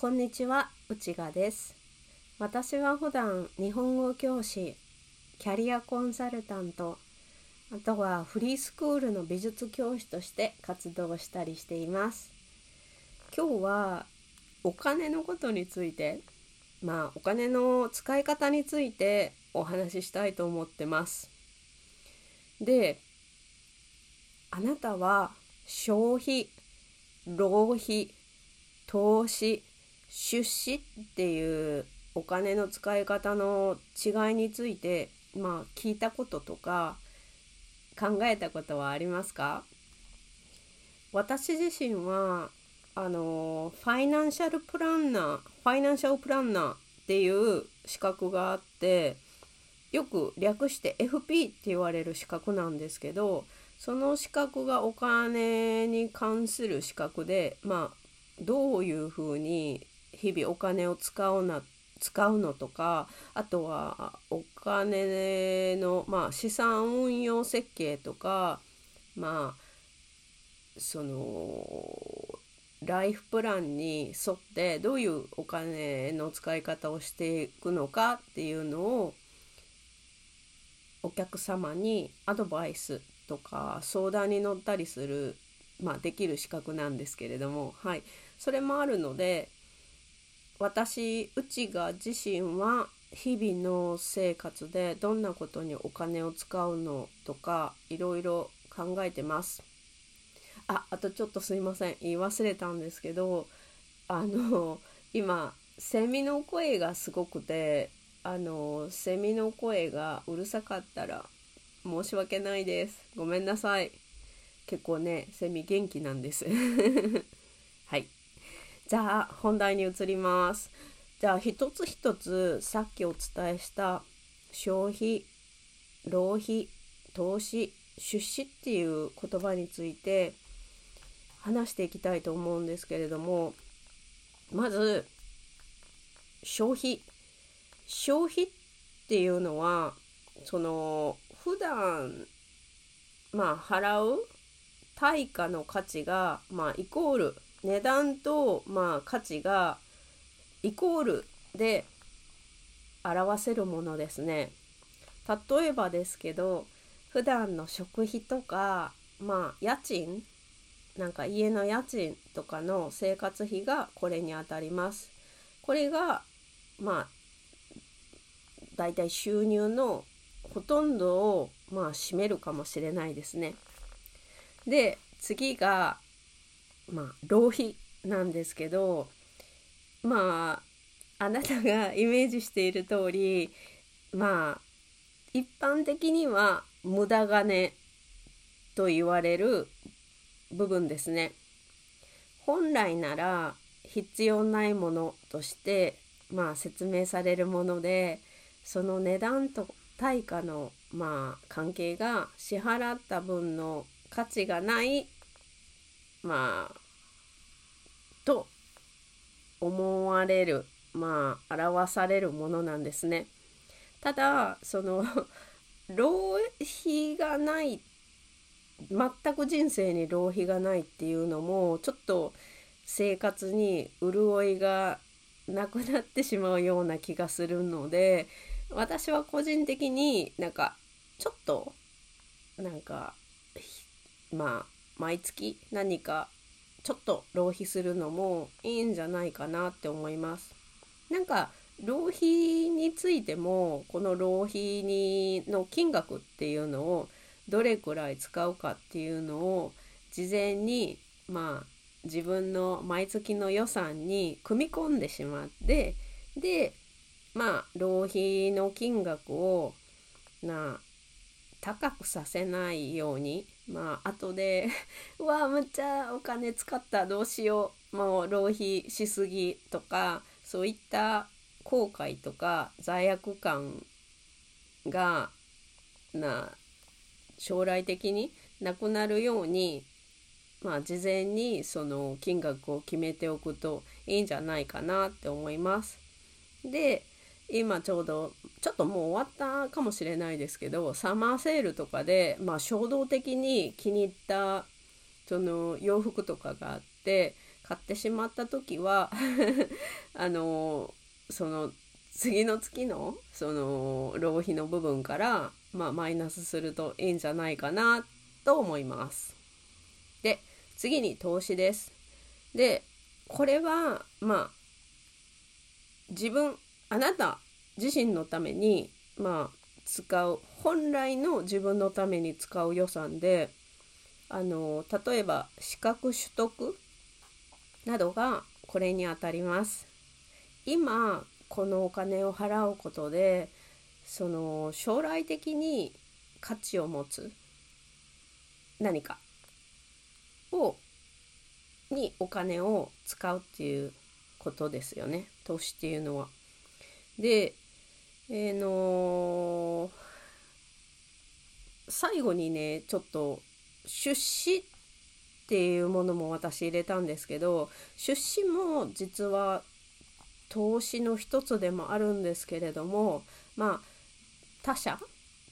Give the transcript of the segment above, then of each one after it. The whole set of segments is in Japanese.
こんにちは、内賀です。私は普段日本語教師、キャリアコンサルタント、あとはフリースクールの美術教師として活動したりしています。今日はお金のことについて、まあお金の使い方についてお話ししたいと思ってます。で、あなたは消費、浪費、投資、出資っていうお金の使い方の違いについてまあ聞いたこととか考えたことはありますか？私自身はあのファイナンシャルプランナーファイナンシャルプランナーっていう資格があってよく略して FP って言われる資格なんですけどその資格がお金に関する資格でまあどういうふうに日々お金を使うな使うのとかあとはお金の、まあ、資産運用設計とかまあそのライフプランに沿ってどういうお金の使い方をしていくのかっていうのをお客様にアドバイスとか相談に乗ったりする、まあ、できる資格なんですけれども、はい、それもあるので私内が自身は日々の生活でどんなことにお金を使うのとかいろいろ考えてます。ああとちょっとすいません。言い忘れたんですけどあの今セミの声がすごくてあのセミの声がうるさかったら申し訳ないです。ごめんなさい。結構ねセミ元気なんです。はい。じゃあ本題に移ります。じゃあ一つ一つさっきお伝えした消費浪費投資出資っていう言葉について話していきたいと思うんですけれどもまず消費。消費っていうのはその普段まあ払う対価の価値がまあイコール値段とまあ価値がイコールで表せるものですね。例えばですけど普段の食費とかまあ家賃なんか家の家賃とかの生活費がこれにあたります。これがまあだいたい収入のほとんどをまあ占めるかもしれないですね。で次がまあ浪費なんですけどまああなたがイメージしている通りまあ一般的には無駄金と言われる部分ですね。本来なら必要ないものとしてまあ説明されるものでその値段と対価のまあ関係が支払った分の価値がないまあと思われるまあ表されるものなんですね。ただその 浪費がない全く人生に浪費がないっていうのもちょっと生活に潤いがなくなってしまうような気がするので私は個人的になんかちょっとなんかまあ毎月何かちょっと浪費するのもいいんじゃないかなって思います。なんか浪費についてもこの浪費にの金額っていうのをどれくらい使うかっていうのを事前にまあ自分の毎月の予算に組み込んでしまってでまあ浪費の金額をな高くさせないようにまあ後で うわむっちゃお金使ったどうしようもう浪費しすぎとかそういった後悔とか罪悪感がな将来的になくなるようにまあ事前にその金額を決めておくといいんじゃないかなって思います。で今ちょうどちょっともう終わったかもしれないですけどサマーセールとかで、まあ、衝動的に気に入ったその洋服とかがあって買ってしまった時は あのその次の月のその浪費の部分から、まあ、マイナスするといいんじゃないかなと思います。で次に投資です。でこれはまあ自分あなた自身のためにまあ使う本来の自分のために使う予算であの例えば資格取得などがこれにあたります。今このお金を払うことでその将来的に価値を持つ何かをにお金を使うっていうことですよね投資っていうのは。でえー、の、最後にねちょっと出資っていうものも私入れたんですけど出資も実は投資の一つでもあるんですけれどもまあ他者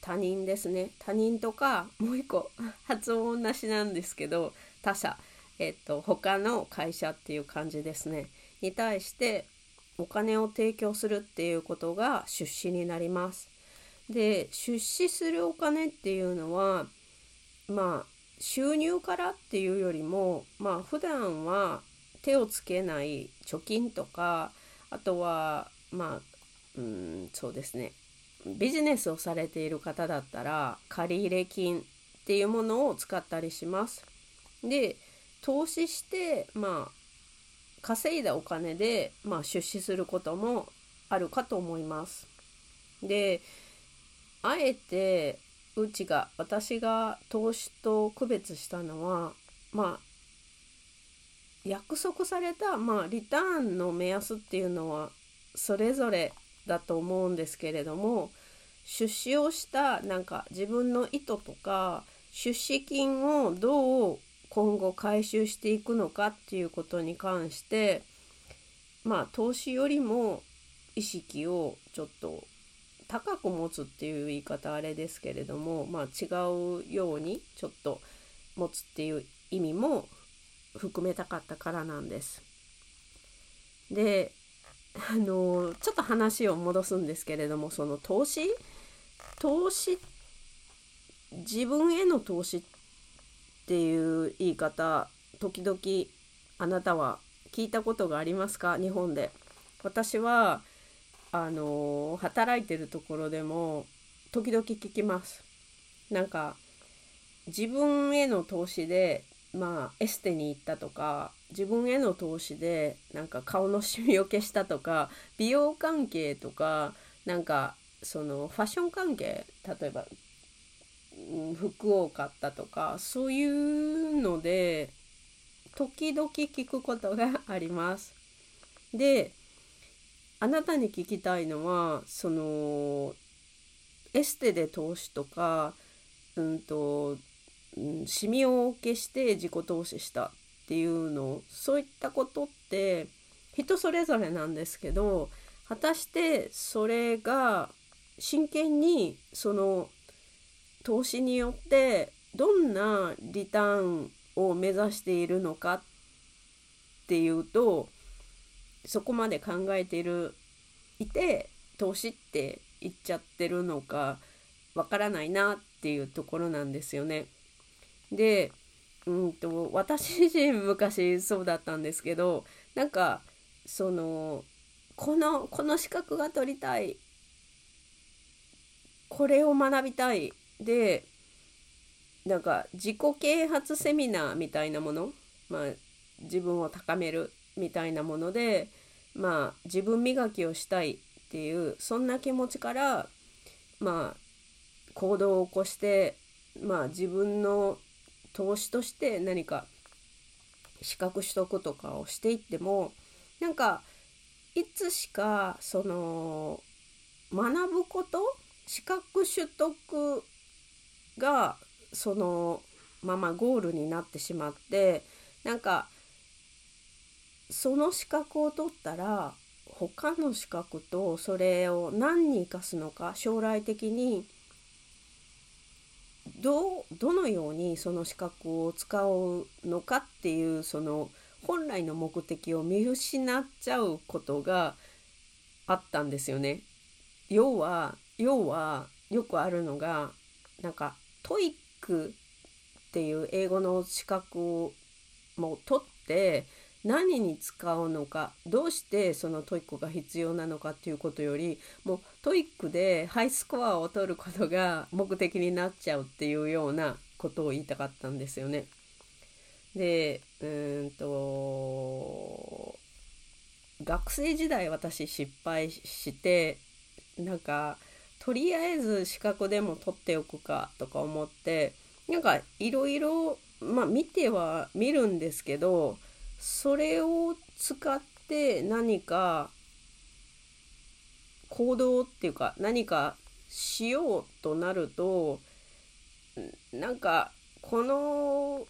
他人ですね。他人とかもう一個発音なしなんですけど他者えっと他の会社っていう感じですね。に対してお金を提供するっていうことが出資になります。で出資するお金っていうのはまあ収入からっていうよりもまあ普段は手をつけない貯金とかあとはまあうんそうですねビジネスをされている方だったら借入金っていうものを使ったりします。で投資してまあ稼いだお金で、まあ、出資することもあるかと思います。であえてうちが私が投資と区別したのはまあ約束された、まあ、リターンの目安っていうのはそれぞれだと思うんですけれども出資をしたなんか自分の意図とか出資金をどう今後回収していくのかっていうことに関してまあ投資よりも意識をちょっと高く持つっていう言い方あれですけれどもまあ違うようにちょっと持つっていう意味も含めたかったからなんです。であのちょっと話を戻すんですけれどもその投資投資自分への投資っっていう言い方時々あなたは聞いたことがありますか？日本で。私はあの働いてるところでも時々聞きます。なんか自分への投資でまあエステに行ったとか自分への投資でなんか顔のシミを消したとか美容関係とかなんかそのファッション関係例えば服を買ったとかそういうので時々聞くことがあります。であなたに聞きたいのはそのエステで投資とかうんと、うん、シミを消して自己投資したっていうのそういったことって人それぞれなんですけど果たしてそれが真剣にその投資によってどんなリターンを目指しているのかっていうとそこまで考えているいて投資って言っちゃってるのかわからないなっていうところなんですよね。でうんと私自身昔そうだったんですけどなんかそのこのこの資格が取りたいこれを学びたいでなんか自己啓発セミナーみたいなもの、まあ、自分を高めるみたいなもので、まあ、自分磨きをしたいっていうそんな気持ちからまあ行動を起こしてまあ自分の投資として何か資格取得とかをしていってもなんかいつしかその学ぶこと資格取得がそのままゴールになってしまってなんかその資格を取ったら他の資格とそれを何に生かすのか将来的にどどのようにその資格を使うのかっていうその本来の目的を見失っちゃうことがあったんですよね。要は要はよくあるのがなんか TOEIC っていう英語の資格をも取って何に使うのかどうしてその TOEIC が必要なのかっていうことよりもう TOEIC でハイスコアを取ることが目的になっちゃうっていうようなことを言いたかったんですよね。でうんと学生時代私失敗してなんかとりあえず資格でも取っておくかとか思ってなんかいろいろまあ見ては見るんですけどそれを使って何か行動っていうか何かしようとなるとなんかこの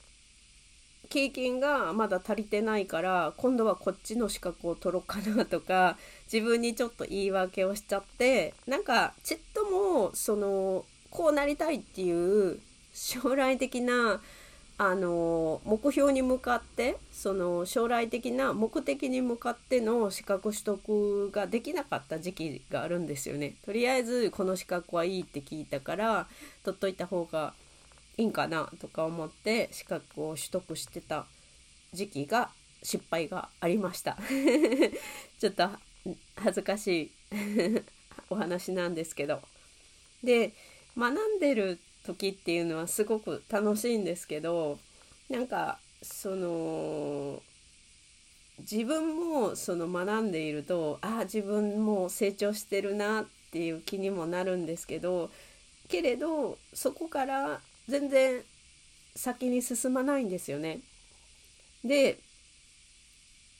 経験がまだ足りてないから今度はこっちの資格を取ろうかなとか自分にちょっと言い訳をしちゃってなんかちっともそのこうなりたいっていう将来的なあの目標に向かってその将来的な目的に向かっての資格取得ができなかった時期があるんですよね。とりあえずこの資格はいいって聞いたから取っといた方がいいんかなとか思って資格を取得してた時期が失敗がありました。ちょっと恥ずかしい お話なんですけど。で学んでる時っていうのはすごく楽しいんですけどなんかその自分もその学んでいるとああ自分も成長してるなっていう気にもなるんですけどけれどそこから全然先に進まないんですよね。で、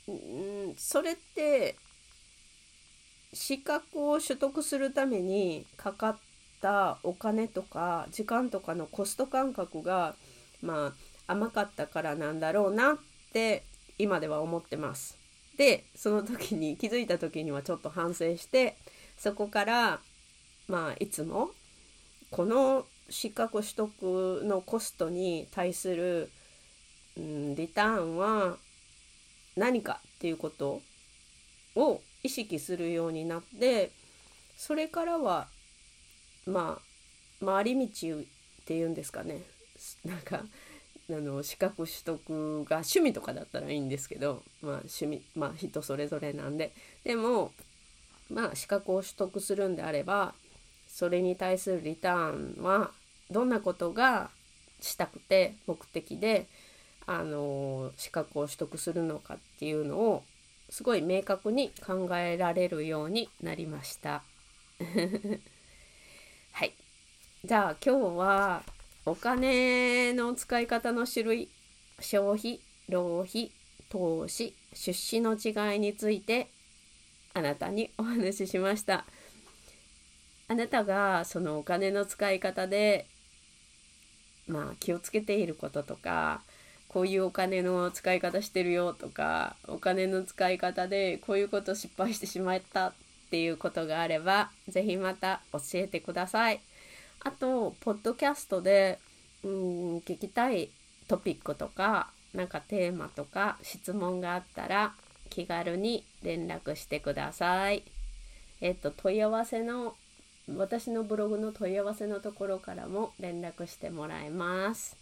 うん、それって資格を取得するためにかかったお金とか時間とかのコスト感覚がまあ甘かったからなんだろうなって今では思ってます。でその時に気づいた時にはちょっと反省してそこからまあいつもこの資格取得のコストに対する、うん、リターンは何かっていうことを意識するようになってそれからはまあ回り道っていうんですかね。なんかあの資格取得が趣味とかだったらいいんですけど、まあ、趣味まあ人それぞれなんで。でもまあ資格を取得するんであればそれに対するリターンはどんなことがしたくて目的であの資格を取得するのかっていうのをすごい明確に考えられるようになりました。はい。じゃあ今日はお金の使い方の種類消費浪費投資出資の違いについてあなたにお話ししました。あなたがそのお金の使い方でまあ気をつけていることとかこういうお金の使い方してるよとかお金の使い方でこういうこと失敗してしまったっていうことがあれば是非また教えてください。あとポッドキャストでうん聞きたいトピックとかなんかテーマとか質問があったら気軽に連絡してください。えっと問い合わせの私のブログの問い合わせのところからも連絡してもらえます。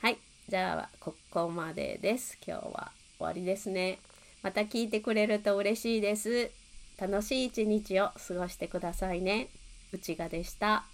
はい。じゃあ、ここまでです。今日は終わりですね。また聞いてくれると嬉しいです。楽しい一日を過ごしてくださいね。内賀でした。